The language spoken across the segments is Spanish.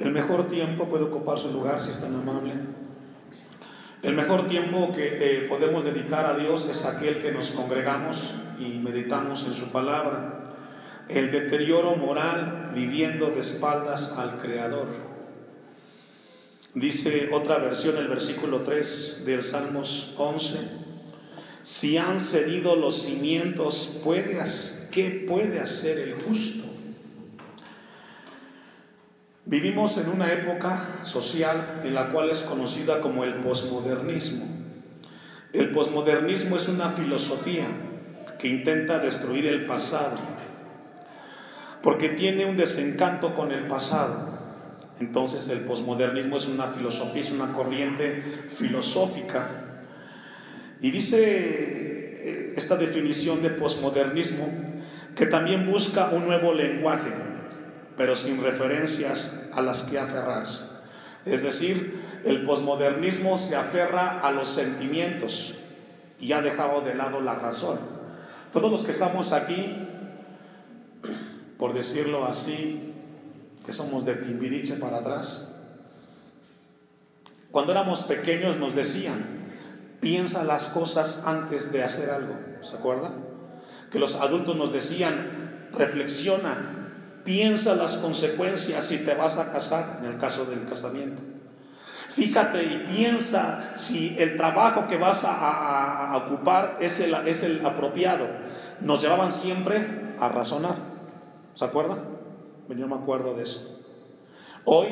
El mejor tiempo puede ocupar su lugar si es tan amable. El mejor tiempo que eh, podemos dedicar a Dios es aquel que nos congregamos y meditamos en su palabra. El deterioro moral viviendo de espaldas al Creador. Dice otra versión, el versículo 3 del Salmos 11. Si han cedido los cimientos, ¿qué puede hacer el justo? Vivimos en una época social en la cual es conocida como el posmodernismo. El posmodernismo es una filosofía que intenta destruir el pasado, porque tiene un desencanto con el pasado. Entonces el posmodernismo es una filosofía, es una corriente filosófica. Y dice eh, esta definición de posmodernismo que también busca un nuevo lenguaje, pero sin referencias a las que aferrarse. Es decir, el posmodernismo se aferra a los sentimientos y ha dejado de lado la razón. Todos los que estamos aquí, por decirlo así, que somos de Timbiriche para atrás, cuando éramos pequeños nos decían, piensa las cosas antes de hacer algo, ¿se acuerdan? Que los adultos nos decían, reflexiona Piensa las consecuencias si te vas a casar, en el caso del casamiento. Fíjate y piensa si el trabajo que vas a, ocupar es el, es el apropiado. Nos llevaban siempre a razonar. ¿Se acuerdan? Yo me acuerdo de eso. Hoy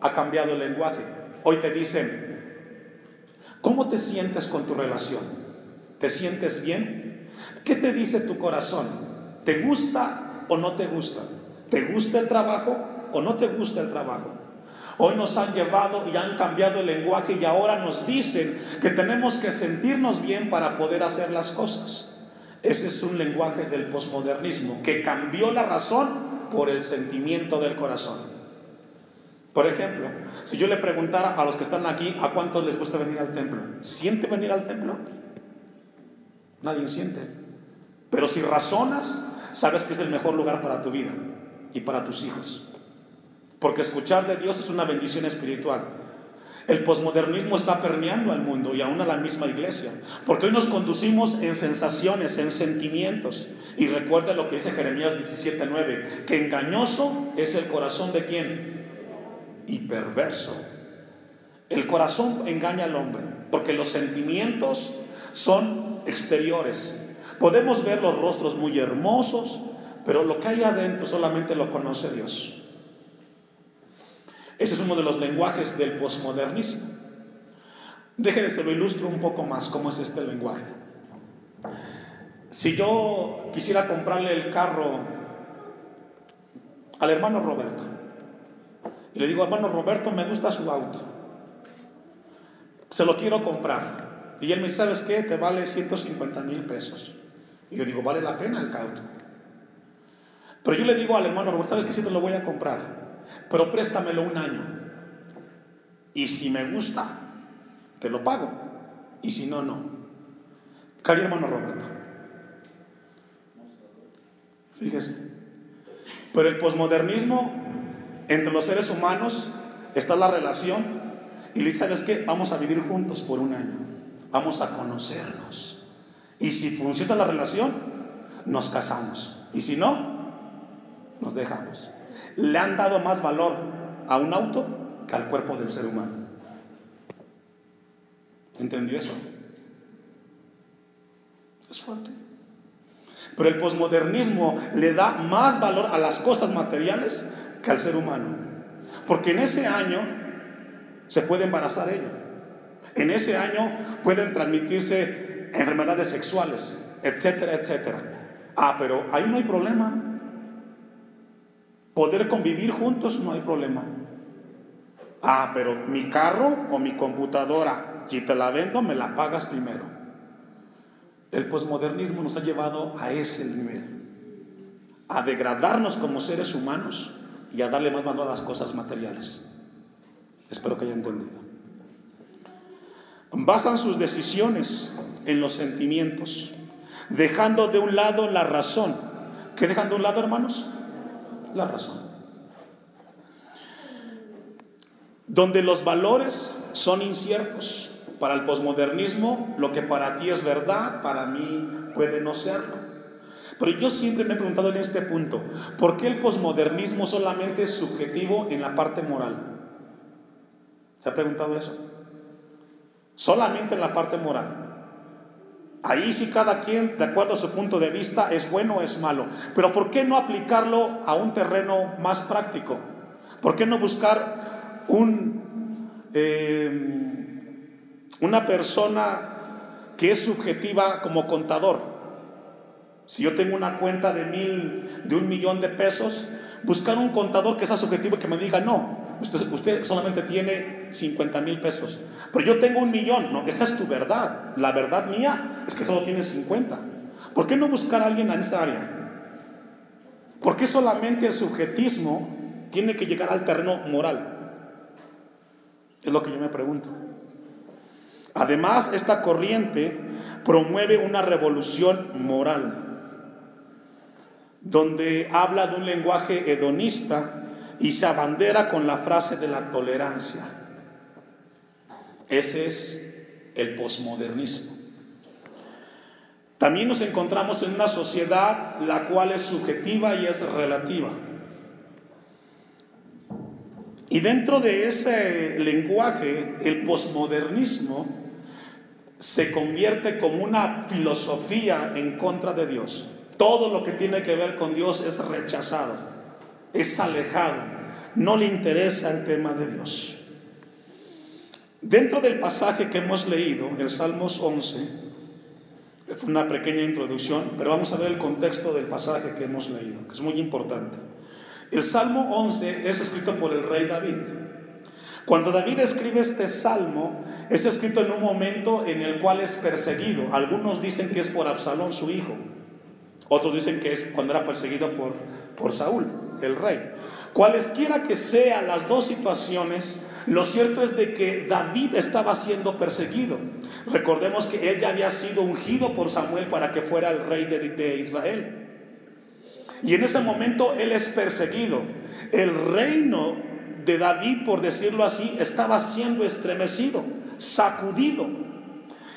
ha cambiado el lenguaje. Hoy te dicen, ¿cómo te sientes con tu relación? ¿Te sientes bien? ¿Qué te dice tu corazón? ¿Te gusta o no te gusta? ¿Te gusta el trabajo o no te gusta el trabajo? Hoy nos han llevado y han cambiado el lenguaje y ahora nos dicen que tenemos que sentirnos bien para poder hacer las cosas. Ese es un lenguaje del posmodernismo que cambió la razón por el sentimiento del corazón. Por ejemplo, si yo le preguntara a los que están aquí a cuántos les gusta venir al templo, ¿siente venir al templo? Nadie siente. Pero si razonas, sabes que es el mejor lugar para tu vida y para tus hijos. Porque escuchar de Dios es una bendición espiritual. El posmodernismo está permeando al mundo y aún a la misma iglesia. Porque hoy nos conducimos en sensaciones, en sentimientos. Y recuerda lo que dice Jeremías 17:9, que engañoso es el corazón de quién? Y perverso. El corazón engaña al hombre, porque los sentimientos son exteriores. Podemos ver los rostros muy hermosos, pero lo que hay adentro solamente lo conoce Dios. Ese es uno de los lenguajes del posmodernismo. Déjenme se lo ilustro un poco más cómo es este lenguaje. Si yo quisiera comprarle el carro al hermano Roberto y le digo, hermano Roberto, me gusta su auto, se lo quiero comprar. Y él me dice, ¿sabes qué? Te vale 150 mil pesos. Y yo digo, vale la pena el auto. Pero yo le digo al hermano Roberto, ¿sabes que sí te lo voy a comprar? Pero préstamelo un año. Y si me gusta, te lo pago. Y si no, no. Cari hermano Roberto. Fíjese. Pero el posmodernismo entre los seres humanos está la relación. Y le ¿sabes qué? Vamos a vivir juntos por un año. Vamos a conocernos. Y si funciona la relación, nos casamos. Y si no, nos dejamos. Le han dado más valor a un auto que al cuerpo del ser humano. ¿Entendió eso? Es fuerte. Pero el posmodernismo le da más valor a las cosas materiales que al ser humano. Porque en ese año se puede embarazar ella. En ese año pueden transmitirse enfermedades sexuales, etcétera, etcétera. Ah, pero ahí no hay problema. Poder convivir juntos no hay problema. Ah, pero mi carro o mi computadora, si te la vendo, me la pagas primero. El posmodernismo nos ha llevado a ese nivel, a degradarnos como seres humanos y a darle más valor a las cosas materiales. Espero que haya entendido. Basan sus decisiones en los sentimientos, dejando de un lado la razón. ¿Qué dejan de un lado, hermanos? La razón. donde los valores son inciertos. Para el posmodernismo, lo que para ti es verdad, para mí puede no serlo. Pero yo siempre me he preguntado en este punto, ¿por qué el posmodernismo solamente es subjetivo en la parte moral? ¿Se ha preguntado eso? Solamente en la parte moral. Ahí sí cada quien, de acuerdo a su punto de vista, es bueno o es malo. Pero ¿por qué no aplicarlo a un terreno más práctico? ¿Por qué no buscar un, eh, una persona que es subjetiva como contador? Si yo tengo una cuenta de mil, de un millón de pesos, buscar un contador que sea subjetivo y que me diga, no, usted, solamente tiene 50 mil pesos. Pero yo tengo un millón. No, esa es tu verdad. La verdad mía es que solo tienes 50. ¿Por qué no buscar a alguien en esa área? ¿Por qué solamente el subjetismo tiene que llegar al terreno moral? Es lo que yo me pregunto. Además, esta corriente promueve una revolución moral, donde habla de un lenguaje hedonista y se abandera con la frase de la tolerancia. Ese es el posmodernismo. También nos encontramos en una sociedad la cual es subjetiva y es relativa. Y dentro de ese lenguaje, el posmodernismo se convierte como una filosofía en contra de Dios. Todo lo que tiene que ver con Dios es rechazado, es alejado, no le interesa el tema de Dios. Dentro del pasaje que hemos leído, el Salmos 11, fue una pequeña introducción, pero vamos a ver el contexto del pasaje que hemos leído, que es muy importante. El Salmo 11 es escrito por el rey David. Cuando David escribe este salmo, es escrito en un momento en el cual es perseguido. Algunos dicen que es por Absalón, su hijo. Otros dicen que es cuando era perseguido por, por Saúl, el rey. Cualesquiera que sean las dos situaciones, lo cierto es de que David estaba siendo perseguido. Recordemos que él ya había sido ungido por Samuel para que fuera el rey de, de Israel. Y en ese momento él es perseguido. El reino de David, por decirlo así, estaba siendo estremecido, sacudido.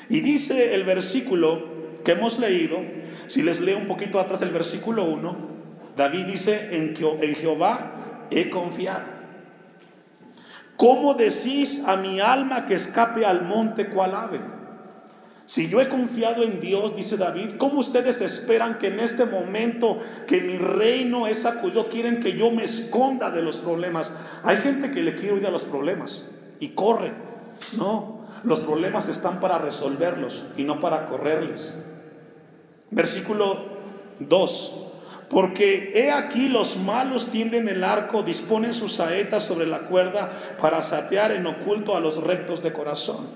Y dice el versículo que hemos leído, si les leo un poquito atrás el versículo 1, David dice, en, en Jehová he confiado. ¿Cómo decís a mi alma que escape al monte cual ave? Si yo he confiado en Dios, dice David, ¿cómo ustedes esperan que en este momento que mi reino es sacudido, quieren que yo me esconda de los problemas? Hay gente que le quiere huir a los problemas y corre. No, los problemas están para resolverlos y no para correrles. Versículo 2. Porque he aquí los malos tienden el arco, disponen sus saetas sobre la cuerda para satear en oculto a los rectos de corazón.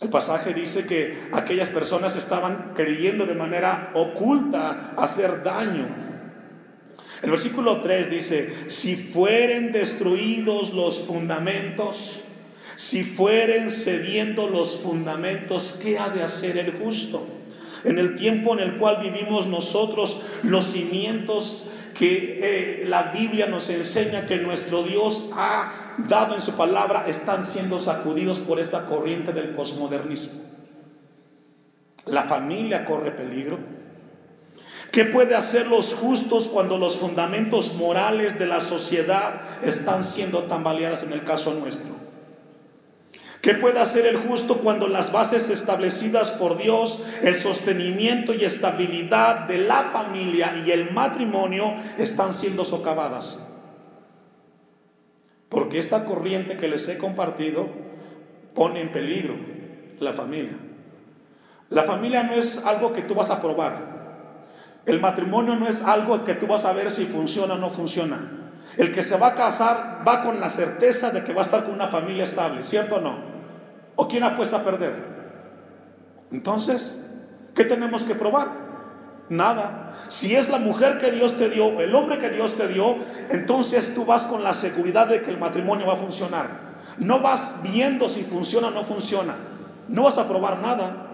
El pasaje dice que aquellas personas estaban creyendo de manera oculta hacer daño. El versículo 3 dice, si fueren destruidos los fundamentos, si fueren cediendo los fundamentos, ¿qué ha de hacer el justo? En el tiempo en el cual vivimos nosotros, los cimientos que eh, la Biblia nos enseña que nuestro Dios ha dado en su palabra están siendo sacudidos por esta corriente del posmodernismo. La familia corre peligro. ¿Qué puede hacer los justos cuando los fundamentos morales de la sociedad están siendo tambaleadas en el caso nuestro? ¿Qué puede hacer el justo cuando las bases establecidas por Dios, el sostenimiento y estabilidad de la familia y el matrimonio están siendo socavadas? Porque esta corriente que les he compartido pone en peligro la familia. La familia no es algo que tú vas a probar. El matrimonio no es algo que tú vas a ver si funciona o no funciona. El que se va a casar va con la certeza de que va a estar con una familia estable, ¿cierto o no? ¿O quién apuesta a perder? Entonces, ¿qué tenemos que probar? Nada. Si es la mujer que Dios te dio, el hombre que Dios te dio, entonces tú vas con la seguridad de que el matrimonio va a funcionar. No vas viendo si funciona o no funciona. No vas a probar nada.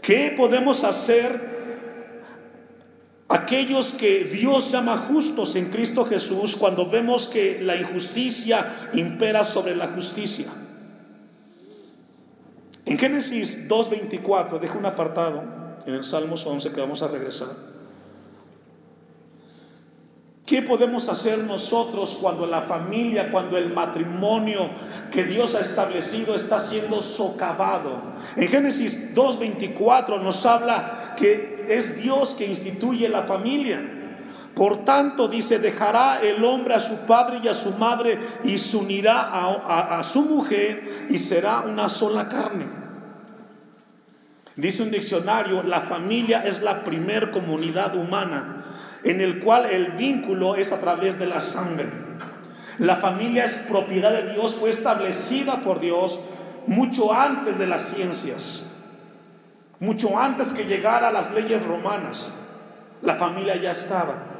¿Qué podemos hacer aquellos que Dios llama justos en Cristo Jesús cuando vemos que la injusticia impera sobre la justicia. En Génesis 2.24, dejo un apartado en el Salmos 11 que vamos a regresar. ¿Qué podemos hacer nosotros cuando la familia, cuando el matrimonio que Dios ha establecido está siendo socavado? En Génesis 2.24 nos habla que es Dios que instituye la familia. Por tanto, dice, dejará el hombre a su padre y a su madre y se unirá a, a su mujer y será una sola carne. Dice un diccionario, la familia es la primer comunidad humana en el cual el vínculo es a través de la sangre. La familia es propiedad de Dios, fue establecida por Dios mucho antes de las ciencias, mucho antes que llegara las leyes romanas. La familia ya estaba.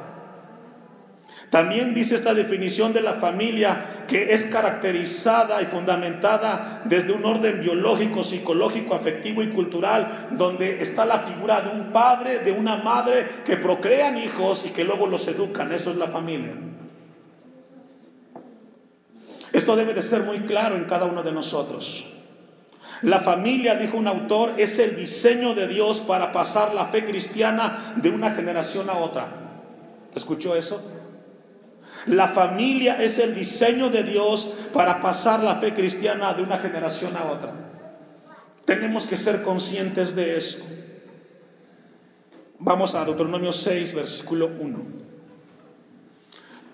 También dice esta definición de la familia que es caracterizada y fundamentada desde un orden biológico, psicológico, afectivo y cultural, donde está la figura de un padre, de una madre que procrean hijos y que luego los educan. Eso es la familia. Esto debe de ser muy claro en cada uno de nosotros. La familia, dijo un autor, es el diseño de Dios para pasar la fe cristiana de una generación a otra. ¿Escuchó eso? La familia es el diseño de Dios para pasar la fe cristiana de una generación a otra. Tenemos que ser conscientes de eso. Vamos a Deuteronomio 6, versículo 1.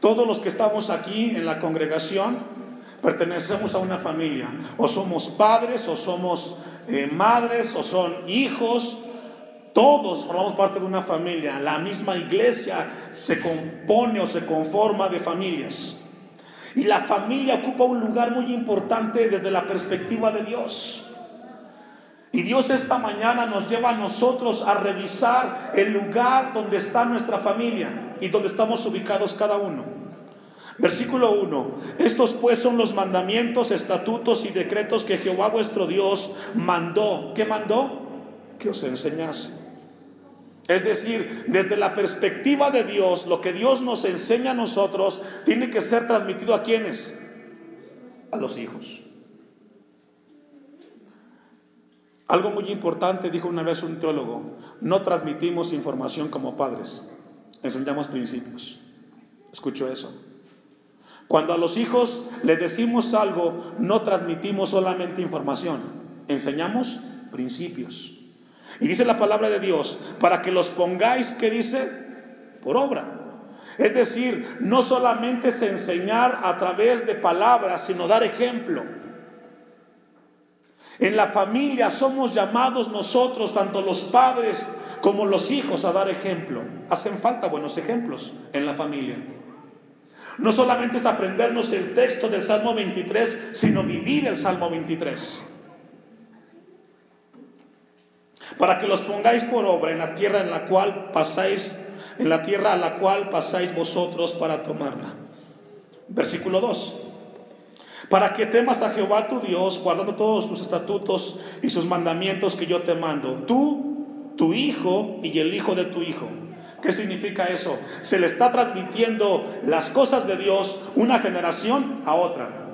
Todos los que estamos aquí en la congregación pertenecemos a una familia. O somos padres, o somos eh, madres, o son hijos, todos formamos parte de una familia. La misma iglesia se compone o se conforma de familias. Y la familia ocupa un lugar muy importante desde la perspectiva de Dios. Y Dios esta mañana nos lleva a nosotros a revisar el lugar donde está nuestra familia y donde estamos ubicados cada uno. Versículo 1. Estos pues son los mandamientos, estatutos y decretos que Jehová vuestro Dios mandó. ¿Qué mandó? Que os enseñase es decir, desde la perspectiva de Dios, lo que Dios nos enseña a nosotros tiene que ser transmitido a quienes? A los hijos. Algo muy importante, dijo una vez un teólogo, no transmitimos información como padres, enseñamos principios. Escucho eso. Cuando a los hijos le decimos algo, no transmitimos solamente información, enseñamos principios. Y dice la palabra de Dios, para que los pongáis, ¿qué dice? Por obra. Es decir, no solamente es enseñar a través de palabras, sino dar ejemplo. En la familia somos llamados nosotros, tanto los padres como los hijos, a dar ejemplo. Hacen falta buenos ejemplos en la familia. No solamente es aprendernos el texto del Salmo 23, sino vivir el Salmo 23 para que los pongáis por obra en la tierra en la cual pasáis, en la tierra a la cual pasáis vosotros para tomarla. Versículo 2. Para que temas a Jehová tu Dios, guardando todos sus estatutos y sus mandamientos que yo te mando, tú, tu hijo y el hijo de tu hijo. ¿Qué significa eso? Se le está transmitiendo las cosas de Dios una generación a otra.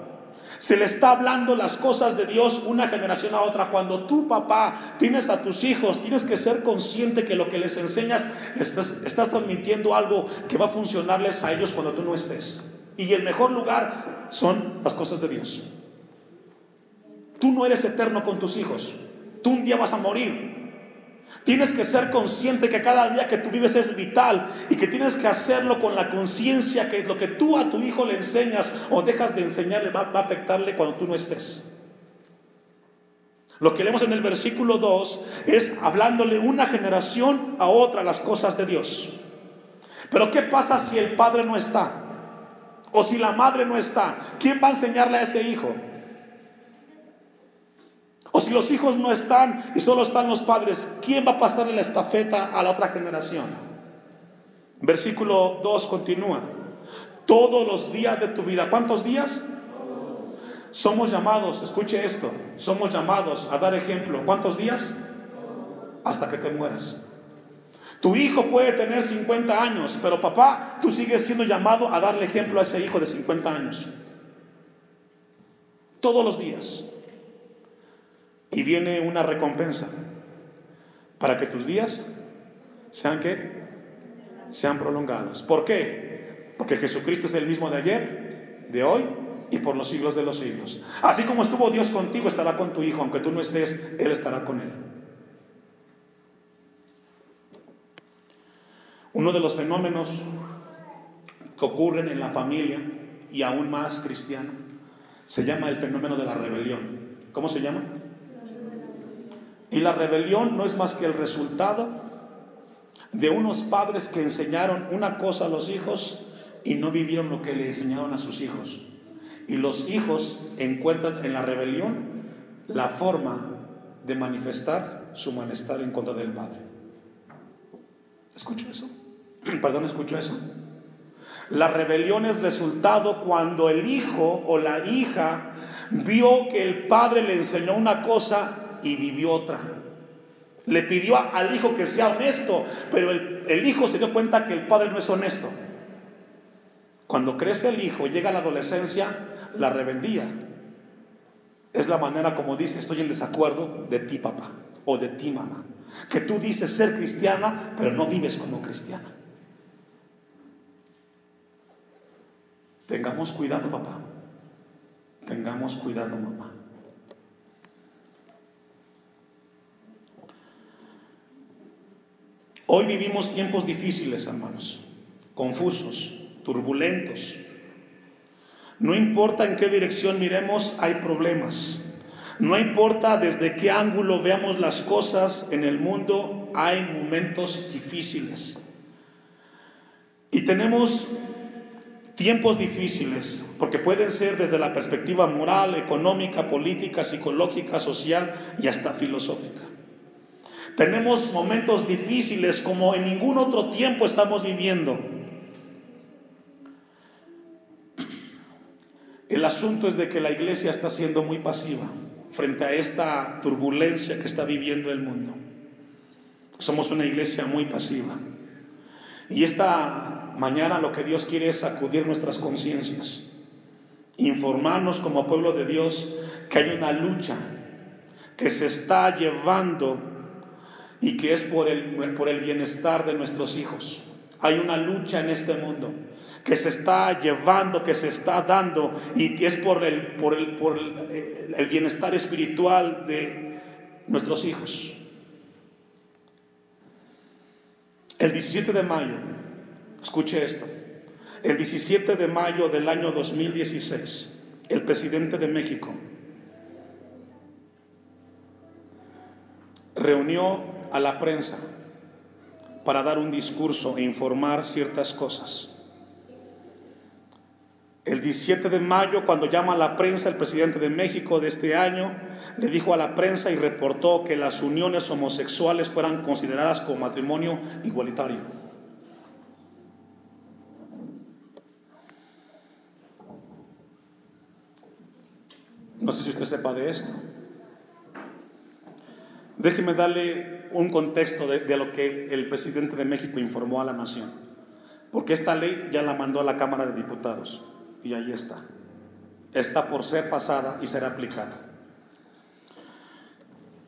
Se le está hablando las cosas de Dios una generación a otra. Cuando tú, papá, tienes a tus hijos, tienes que ser consciente que lo que les enseñas, estás, estás transmitiendo algo que va a funcionarles a ellos cuando tú no estés. Y el mejor lugar son las cosas de Dios. Tú no eres eterno con tus hijos. Tú un día vas a morir. Tienes que ser consciente que cada día que tú vives es vital y que tienes que hacerlo con la conciencia que lo que tú a tu hijo le enseñas o dejas de enseñarle va, a afectarle cuando tú no estés. Lo que leemos en el versículo 2 es hablándole una generación a otra las cosas de Dios. Pero ¿qué pasa si el padre no está? O si la madre no está. ¿Quién va a enseñarle a ese hijo? O si los hijos no están y solo están los padres, ¿quién va a pasarle la estafeta a la otra generación? Versículo 2 continúa. Todos los días de tu vida, ¿cuántos días? Somos llamados, escuche esto, somos llamados a dar ejemplo. ¿Cuántos días? Hasta que te mueras. Tu hijo puede tener 50 años, pero papá, tú sigues siendo llamado a darle ejemplo a ese hijo de 50 años. Todos los días. Y viene una recompensa para que tus días sean que sean prolongados. ¿Por qué? Porque Jesucristo es el mismo de ayer, de hoy y por los siglos de los siglos. Así como estuvo Dios contigo, estará con tu hijo, aunque tú no estés, Él estará con él. Uno de los fenómenos que ocurren en la familia y aún más cristiano se llama el fenómeno de la rebelión. ¿Cómo se llama? Y la rebelión no es más que el resultado de unos padres que enseñaron una cosa a los hijos y no vivieron lo que le enseñaron a sus hijos. Y los hijos encuentran en la rebelión la forma de manifestar su malestar en contra del padre. ¿Escucho eso? Perdón, escucho eso. La rebelión es resultado cuando el hijo o la hija vio que el padre le enseñó una cosa y vivió otra. Le pidió al hijo que sea honesto, pero el, hijo se dio cuenta que el padre no es honesto. Cuando crece el hijo, llega a la adolescencia, la rebeldía es la manera como dice, estoy en desacuerdo de ti papá o de ti mamá. Que tú dices ser cristiana, pero no vives como cristiana. Tengamos cuidado papá. Tengamos cuidado mamá. Hoy vivimos tiempos difíciles, hermanos, confusos, turbulentos. No importa en qué dirección miremos, hay problemas. No importa desde qué ángulo veamos las cosas en el mundo, hay momentos difíciles. Y tenemos tiempos difíciles, porque pueden ser desde la perspectiva moral, económica, política, psicológica, social y hasta filosófica. Tenemos momentos difíciles como en ningún otro tiempo estamos viviendo. El asunto es de que la iglesia está siendo muy pasiva frente a esta turbulencia que está viviendo el mundo. Somos una iglesia muy pasiva. Y esta mañana lo que Dios quiere es sacudir nuestras conciencias, informarnos como pueblo de Dios que hay una lucha que se está llevando y que es por el, por el bienestar de nuestros hijos. Hay una lucha en este mundo que se está llevando, que se está dando y es por el, por el, por el, eh, el bienestar espiritual de nuestros hijos. El 17 de mayo, escuche esto, el 17 de mayo del año 2016, el presidente de México reunió a la prensa para dar un discurso e informar ciertas cosas. El 17 de mayo, cuando llama a la prensa, el presidente de México de este año le dijo a la prensa y reportó que las uniones homosexuales fueran consideradas como matrimonio igualitario. No sé si usted sepa de esto. Déjeme darle un contexto de, lo que el presidente de México informó a la nación, porque esta ley ya la mandó a la Cámara de Diputados y ahí está. Está por ser pasada y será aplicada.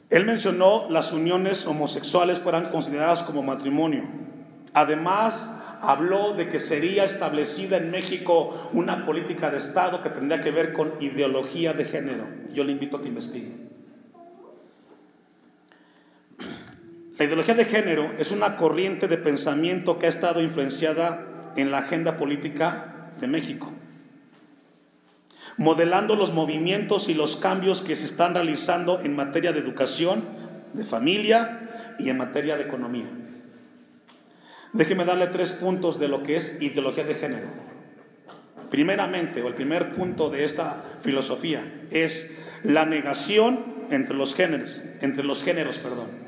Él mencionó las uniones homosexuales fueran consideradas como matrimonio. Además, habló de que sería establecida en México una política de Estado que tendría que ver con ideología de género. Yo le invito a que investigue. La ideología de género es una corriente de pensamiento que ha estado influenciada en la agenda política de México, modelando los movimientos y los cambios que se están realizando en materia de educación, de familia y en materia de economía. Déjeme darle tres puntos de lo que es ideología de género. Primeramente, o el primer punto de esta filosofía es la negación entre los géneros, entre los géneros, perdón.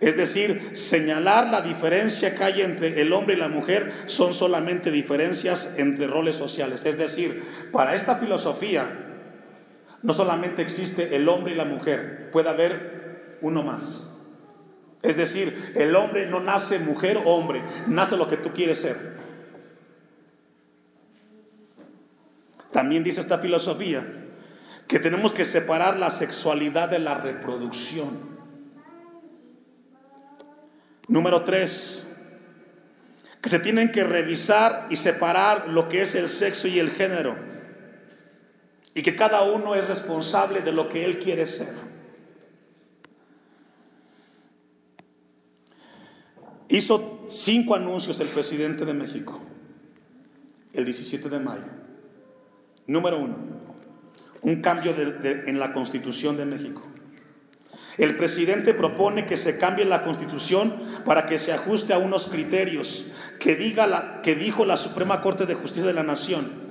Es decir, señalar la diferencia que hay entre el hombre y la mujer son solamente diferencias entre roles sociales. Es decir, para esta filosofía no solamente existe el hombre y la mujer, puede haber uno más. Es decir, el hombre no nace mujer o hombre, nace lo que tú quieres ser. También dice esta filosofía que tenemos que separar la sexualidad de la reproducción. Número tres, que se tienen que revisar y separar lo que es el sexo y el género. Y que cada uno es responsable de lo que él quiere ser. Hizo cinco anuncios el presidente de México el 17 de mayo. Número uno, un cambio en la constitución de México. El presidente propone que se cambie la constitución para que se ajuste a unos criterios que, diga la, que dijo la Suprema Corte de Justicia de la Nación.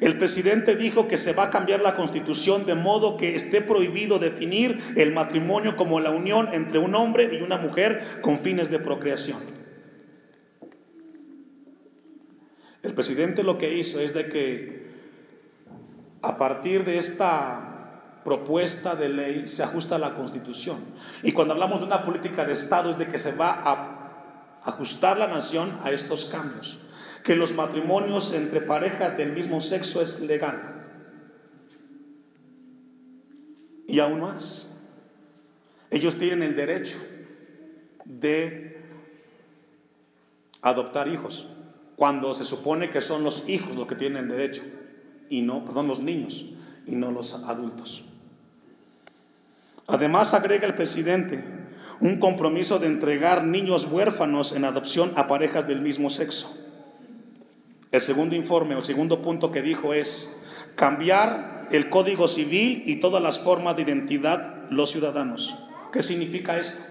El presidente dijo que se va a cambiar la constitución de modo que esté prohibido definir el matrimonio como la unión entre un hombre y una mujer con fines de procreación. El presidente lo que hizo es de que a partir de esta propuesta de ley se ajusta a la constitución. Y cuando hablamos de una política de Estado es de que se va a ajustar la nación a estos cambios. Que los matrimonios entre parejas del mismo sexo es legal. Y aún más, ellos tienen el derecho de adoptar hijos cuando se supone que son los hijos los que tienen derecho y no, perdón, los niños y no los adultos. Además agrega el presidente un compromiso de entregar niños huérfanos en adopción a parejas del mismo sexo. El segundo informe o el segundo punto que dijo es cambiar el código civil y todas las formas de identidad los ciudadanos. ¿Qué significa esto?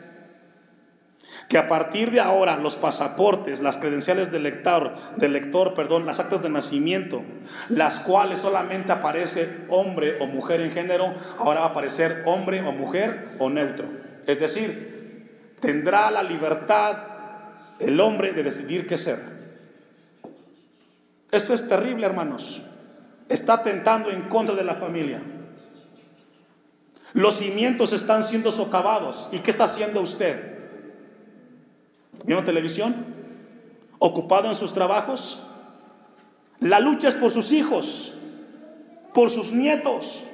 Que a partir de ahora los pasaportes, las credenciales del lector, del lector, perdón, las actas de nacimiento, las cuales solamente aparece hombre o mujer en género, ahora va a aparecer hombre o mujer o neutro. Es decir, tendrá la libertad el hombre de decidir qué ser. Esto es terrible, hermanos. Está atentando en contra de la familia. Los cimientos están siendo socavados. ¿Y qué está haciendo usted? Viendo televisión, ocupado en sus trabajos. La lucha es por sus hijos, por sus nietos.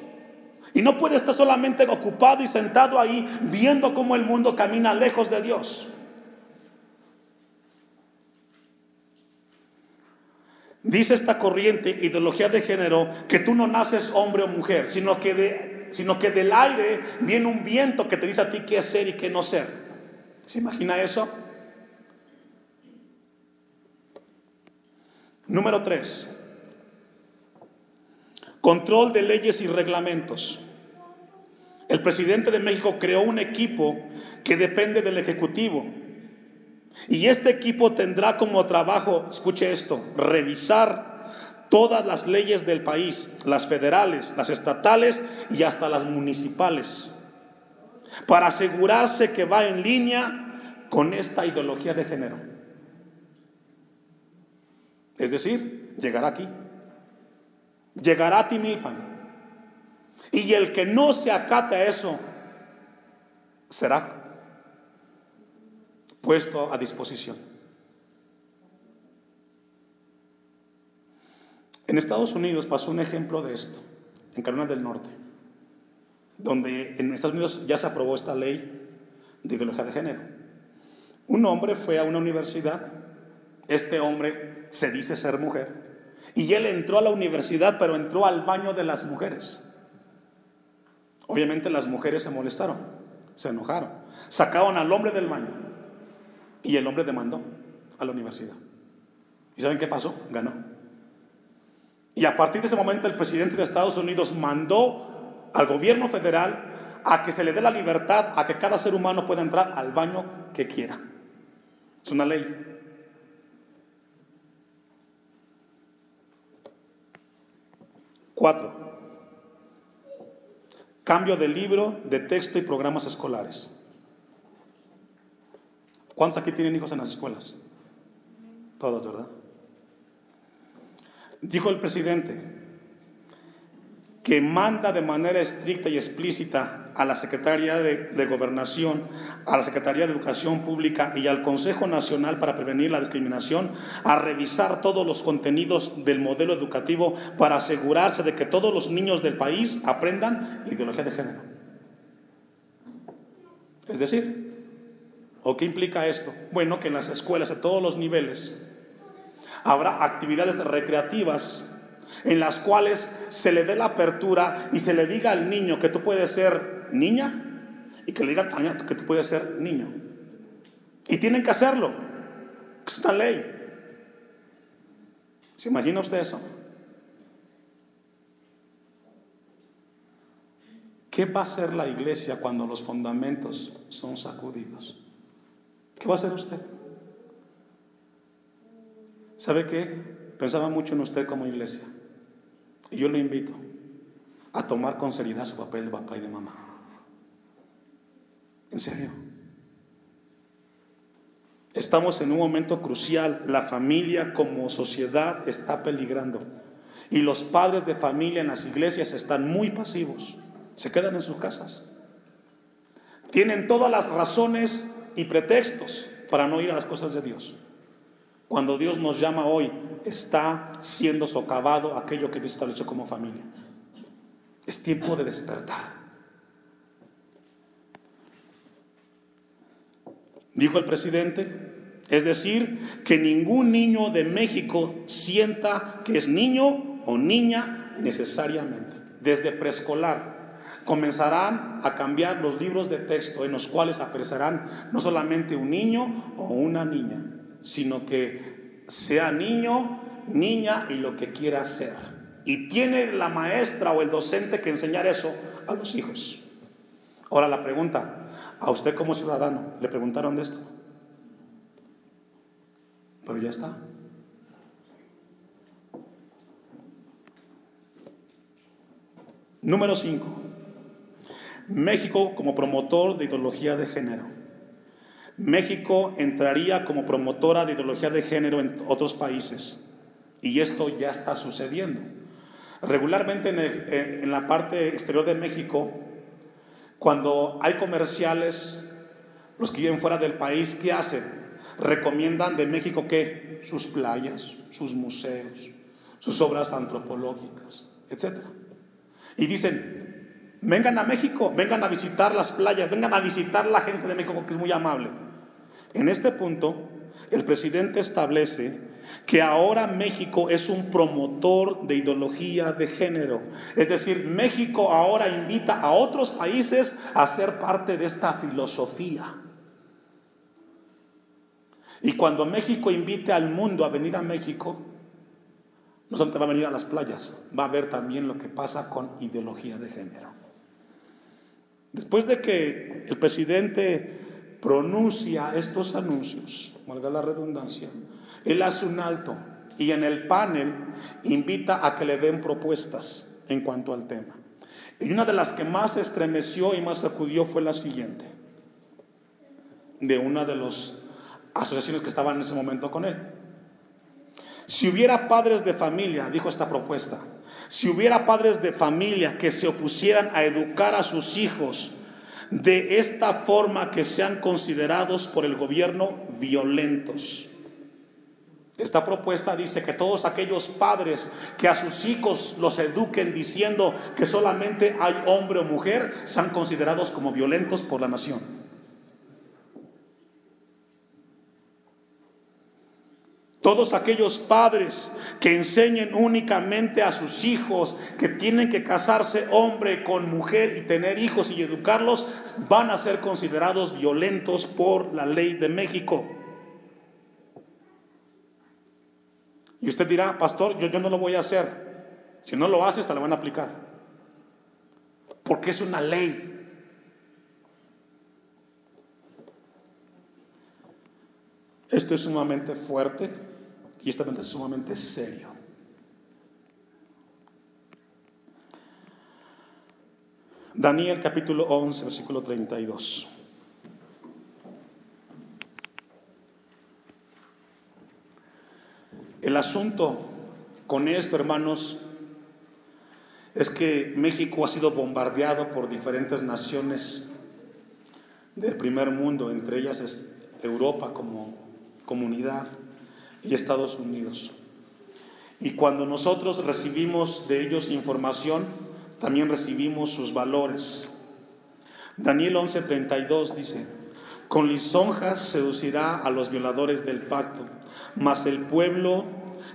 Y no puede estar solamente ocupado y sentado ahí viendo cómo el mundo camina lejos de Dios. Dice esta corriente, ideología de género, que tú no naces hombre o mujer, sino que, de, sino que del aire viene un viento que te dice a ti qué ser y qué no ser. ¿Se imagina eso? Número tres, control de leyes y reglamentos. El presidente de México creó un equipo que depende del Ejecutivo. Y este equipo tendrá como trabajo, escuche esto, revisar todas las leyes del país, las federales, las estatales y hasta las municipales, para asegurarse que va en línea con esta ideología de género. Es decir, llegará aquí. Llegará a Timilpan. Y el que no se acata a eso será puesto a disposición. En Estados Unidos pasó un ejemplo de esto, en Carolina del Norte, donde en Estados Unidos ya se aprobó esta ley de ideología de género. Un hombre fue a una universidad, este hombre se dice ser mujer. Y él entró a la universidad, pero entró al baño de las mujeres. Obviamente las mujeres se molestaron, se enojaron, sacaron al hombre del baño y el hombre demandó a la universidad. ¿Y saben qué pasó? Ganó. Y a partir de ese momento el presidente de Estados Unidos mandó al gobierno federal a que se le dé la libertad a que cada ser humano pueda entrar al baño que quiera. Es una ley. Cuatro, cambio de libro, de texto y programas escolares. ¿Cuántos aquí tienen hijos en las escuelas? Todos, ¿verdad? Dijo el presidente que manda de manera estricta y explícita a la Secretaría de, Gobernación, a la Secretaría de Educación Pública y al Consejo Nacional para Prevenir la Discriminación a revisar todos los contenidos del modelo educativo para asegurarse de que todos los niños del país aprendan ideología de género. Es decir, ¿o qué implica esto? Bueno, que en las escuelas de todos los niveles habrá actividades recreativas en las cuales se le dé la apertura y se le diga al niño que tú puedes ser niña y que le diga niño que tú puedes ser niño. Y tienen que hacerlo. Es una ley. ¿Se imagina usted eso? ¿Qué va a hacer la iglesia cuando los fundamentos son sacudidos? ¿Qué va a hacer usted? ¿Sabe qué? Pensaba mucho en usted como iglesia. Y yo le invito a tomar con seriedad su papel de papá y de mamá. En serio. Estamos en un momento crucial. La familia como sociedad está peligrando. Y los padres de familia en las iglesias están muy pasivos. Se quedan en sus casas. Tienen todas las razones y pretextos para no ir a las cosas de Dios. Cuando Dios nos llama hoy, está siendo socavado aquello que Dios estableció como familia. Es tiempo de despertar. Dijo el presidente, es decir, que ningún niño de México sienta que es niño o niña necesariamente. Desde preescolar comenzarán a cambiar los libros de texto en los cuales aparecerán no solamente un niño o una niña, sino que sea niño, niña y lo que quiera ser. Y tiene la maestra o el docente que enseñar eso a los hijos. Ahora la pregunta, a usted como ciudadano, ¿le preguntaron de esto? Pero ya está. Número 5. México como promotor de ideología de género. México entraría como promotora de ideología de género en otros países. Y esto ya está sucediendo. Regularmente en, la parte exterior de México, cuando hay comerciales, los que viven fuera del país, ¿qué hacen? Recomiendan de México qué? Sus playas, sus museos, sus obras antropológicas, etc. Y dicen, vengan a México, vengan a visitar las playas, vengan a visitar la gente de México que es muy amable. En este punto, el presidente establece que ahora México es un promotor de ideología de género. Es decir, México ahora invita a otros países a ser parte de esta filosofía. Y cuando México invite al mundo a venir a México, no solamente va a venir a las playas, va a ver también lo que pasa con ideología de género. Después de que el presidente pronuncia estos anuncios, valga la redundancia, él hace un alto y en el panel invita a que le den propuestas en cuanto al tema. Y una de las que más estremeció y más sacudió fue la siguiente, de una de las asociaciones que estaban en ese momento con él. Si hubiera padres de familia, dijo esta propuesta, si hubiera padres de familia que se opusieran a educar a sus hijos de esta forma que sean considerados por el gobierno violentos. Esta propuesta dice que todos aquellos padres que a sus hijos los eduquen diciendo que solamente hay hombre o mujer, sean considerados como violentos por la nación. Todos aquellos padres que enseñen únicamente a sus hijos que tienen que casarse hombre con mujer y tener hijos y educarlos, van a ser considerados violentos por la ley de México. Y usted dirá, pastor, yo, no lo voy a hacer. Si no lo haces, te lo van a aplicar. Porque es una ley. Esto es sumamente fuerte y esta es sumamente serio. Daniel capítulo 11, versículo 32. El asunto con esto, hermanos, es que México ha sido bombardeado por diferentes naciones del primer mundo, entre ellas es Europa como comunidad y Estados Unidos. Y cuando nosotros recibimos de ellos información, también recibimos sus valores. Daniel 11:32 dice, con lisonjas seducirá a los violadores del pacto, mas el pueblo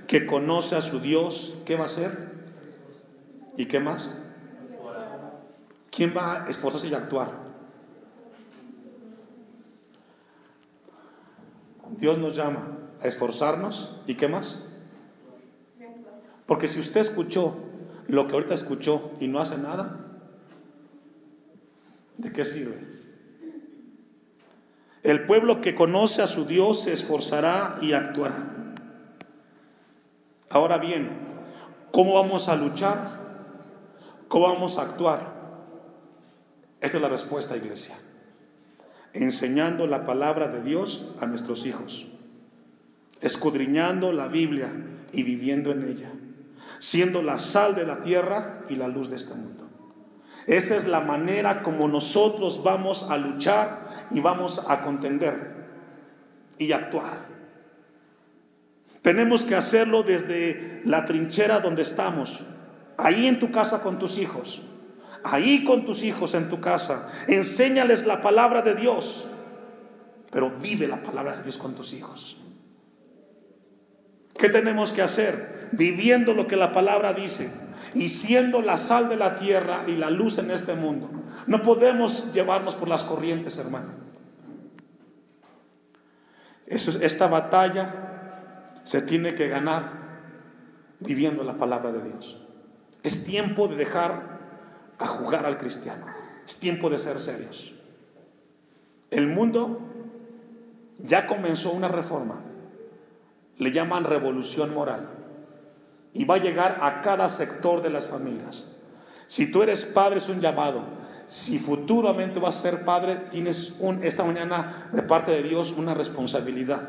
que conoce a su Dios, ¿qué va a hacer? ¿Y qué más? ¿Quién va a esforzarse y actuar? Dios nos llama esforzarnos y qué más? Porque si usted escuchó lo que ahorita escuchó y no hace nada, ¿de qué sirve? El pueblo que conoce a su Dios se esforzará y actuará. Ahora bien, ¿cómo vamos a luchar? ¿Cómo vamos a actuar? Esta es la respuesta, iglesia. Enseñando la palabra de Dios a nuestros hijos, escudriñando la Biblia y viviendo en ella, siendo la sal de la tierra y la luz de este mundo. Esa es la manera como nosotros vamos a luchar y vamos a contender y actuar. Tenemos que hacerlo desde la trinchera donde estamos, ahí en tu casa con tus hijos, ahí con tus hijos en tu casa. Enséñales la palabra de Dios, pero vive la palabra de Dios con tus hijos. ¿Qué tenemos que hacer? Viviendo lo que la palabra dice y siendo la sal de la tierra y la luz en este mundo. No podemos llevarnos por las corrientes, hermano. Esta batalla se tiene que ganar viviendo la palabra de Dios. Es tiempo de dejar a jugar al cristiano. Es tiempo de ser serios. El mundo ya comenzó una reforma. Le llaman revolución moral. Y va a llegar a cada sector de las familias. Si tú eres padre es un llamado. Si futuramente vas a ser padre, tienes un, esta mañana de parte de Dios una responsabilidad.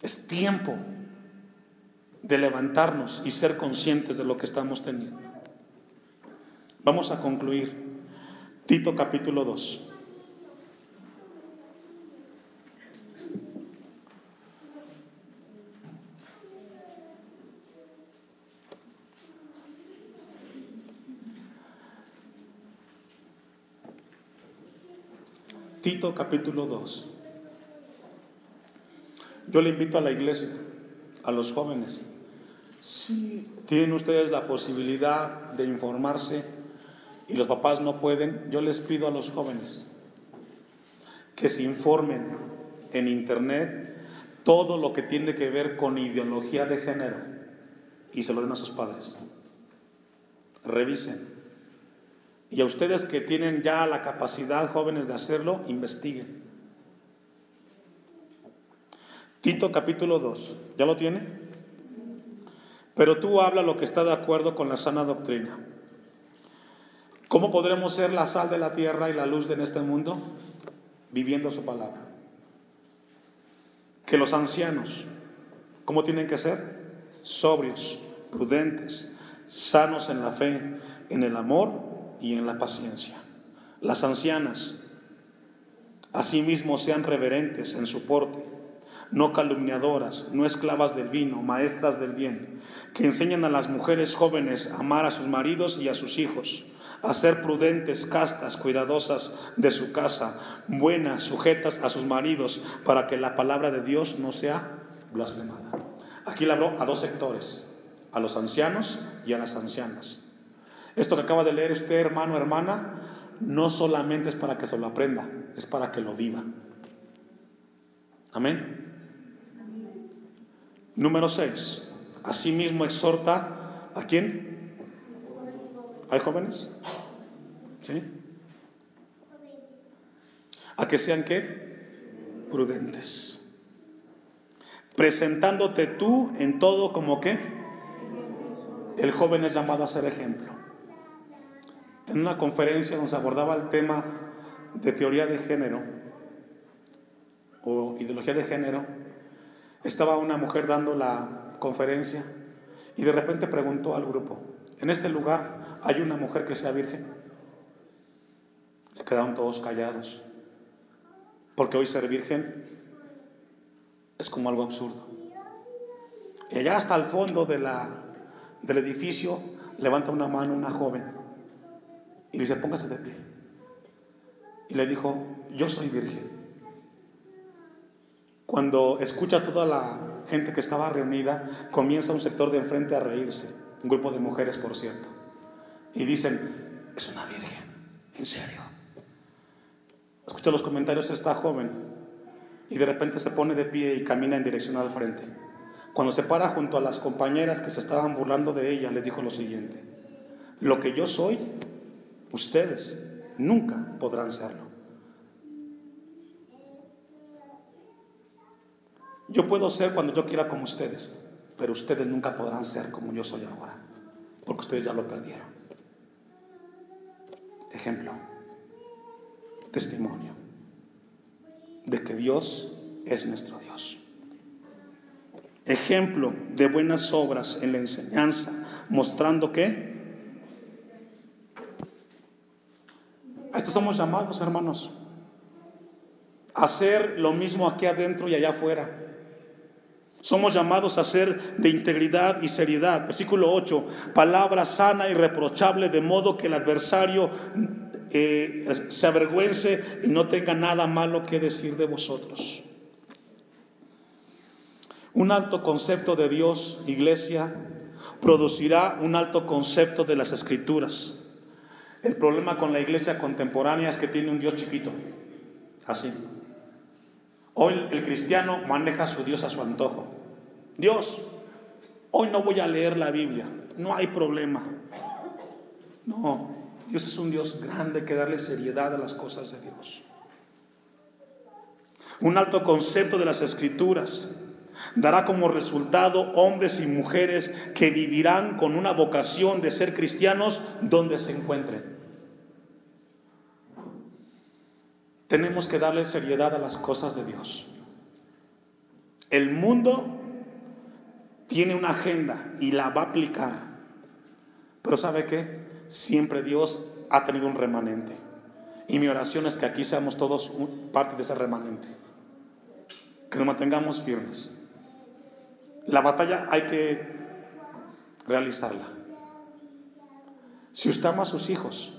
Es tiempo de levantarnos y ser conscientes de lo que estamos teniendo. Vamos a concluir. Tito capítulo 2. Tito capítulo 2. Yo le invito a la iglesia, a los jóvenes, si tienen ustedes la posibilidad de informarse y los papás no pueden, yo les pido a los jóvenes que se informen en internet todo lo que tiene que ver con ideología de género y se lo den a sus padres. Revisen. Y a ustedes que tienen ya la capacidad, jóvenes, de hacerlo, investiguen. Tito capítulo 2, ¿ya lo tiene? Pero tú habla lo que está de acuerdo con la sana doctrina. ¿Cómo podremos ser la sal de la tierra y la luz de en este mundo? Viviendo su palabra. Que los ancianos, ¿cómo tienen que ser? Sobrios, prudentes, sanos en la fe, en el amor y en la paciencia. Las ancianas, asimismo, sean reverentes en su porte, no calumniadoras, no esclavas del vino, maestras del bien que enseñan a las mujeres jóvenes a amar a sus maridos y a sus hijos, a ser prudentes, castas, cuidadosas de su casa, buenas, sujetas a sus maridos, para que la palabra de Dios no sea blasfemada. Aquí le habló a dos sectores, a los ancianos y a las ancianas. Esto que acaba de leer usted, hermano, hermana, no solamente es para que se lo aprenda, es para que lo viva. Amén. Número 6. Asimismo exhorta a quién? ¿Hay jóvenes? ¿Sí? A que sean qué? Prudentes. Presentándote tú en todo como qué? El joven es llamado a ser ejemplo. En una conferencia se abordaba el tema de teoría de género o ideología de género, estaba una mujer dando la conferencia y de repente preguntó al grupo, en este lugar ¿hay una mujer que sea virgen? Se quedaron todos callados. Porque hoy ser virgen es como algo absurdo. Y allá hasta el fondo del edificio levanta una mano una joven y le dice, póngase de pie. Y le dijo, yo soy virgen. Cuando escucha toda la gente que estaba reunida, comienza un sector de enfrente a reírse, un grupo de mujeres, por cierto. Y dicen, es una virgen, en serio. Escucha los comentarios esta joven y de repente se pone de pie y camina en dirección al frente. Cuando se para junto a las compañeras que se estaban burlando de ella, les dijo lo siguiente, lo que yo soy, ustedes nunca podrán serlo. Yo puedo ser cuando yo quiera como ustedes, pero ustedes nunca podrán ser como yo soy ahora, porque ustedes ya lo perdieron. Ejemplo, testimonio de que Dios es nuestro Dios. Ejemplo de buenas obras en la enseñanza, mostrando que esto somos llamados, hermanos, a hacer lo mismo aquí adentro y allá afuera. Somos llamados a ser de integridad y seriedad. Versículo 8, palabra sana y reprochable, de modo que el adversario eh, se avergüence y no tenga nada malo que decir de vosotros. Un alto concepto de Dios, iglesia, producirá un alto concepto de las escrituras. El problema con la iglesia contemporánea es que tiene un Dios chiquito, así. Hoy el cristiano maneja a su Dios a su antojo. Dios, hoy no voy a leer la Biblia, no hay problema. No, Dios es un Dios grande que darle seriedad a las cosas de Dios. Un alto concepto de las escrituras dará como resultado hombres y mujeres que vivirán con una vocación de ser cristianos donde se encuentren. Tenemos que darle seriedad a las cosas de Dios. El mundo tiene una agenda y la va a aplicar. Pero ¿sabe qué? Siempre Dios ha tenido un remanente. Y mi oración es que aquí seamos todos parte de ese remanente. Que nos mantengamos firmes. La batalla hay que realizarla. Si usted ama a sus hijos,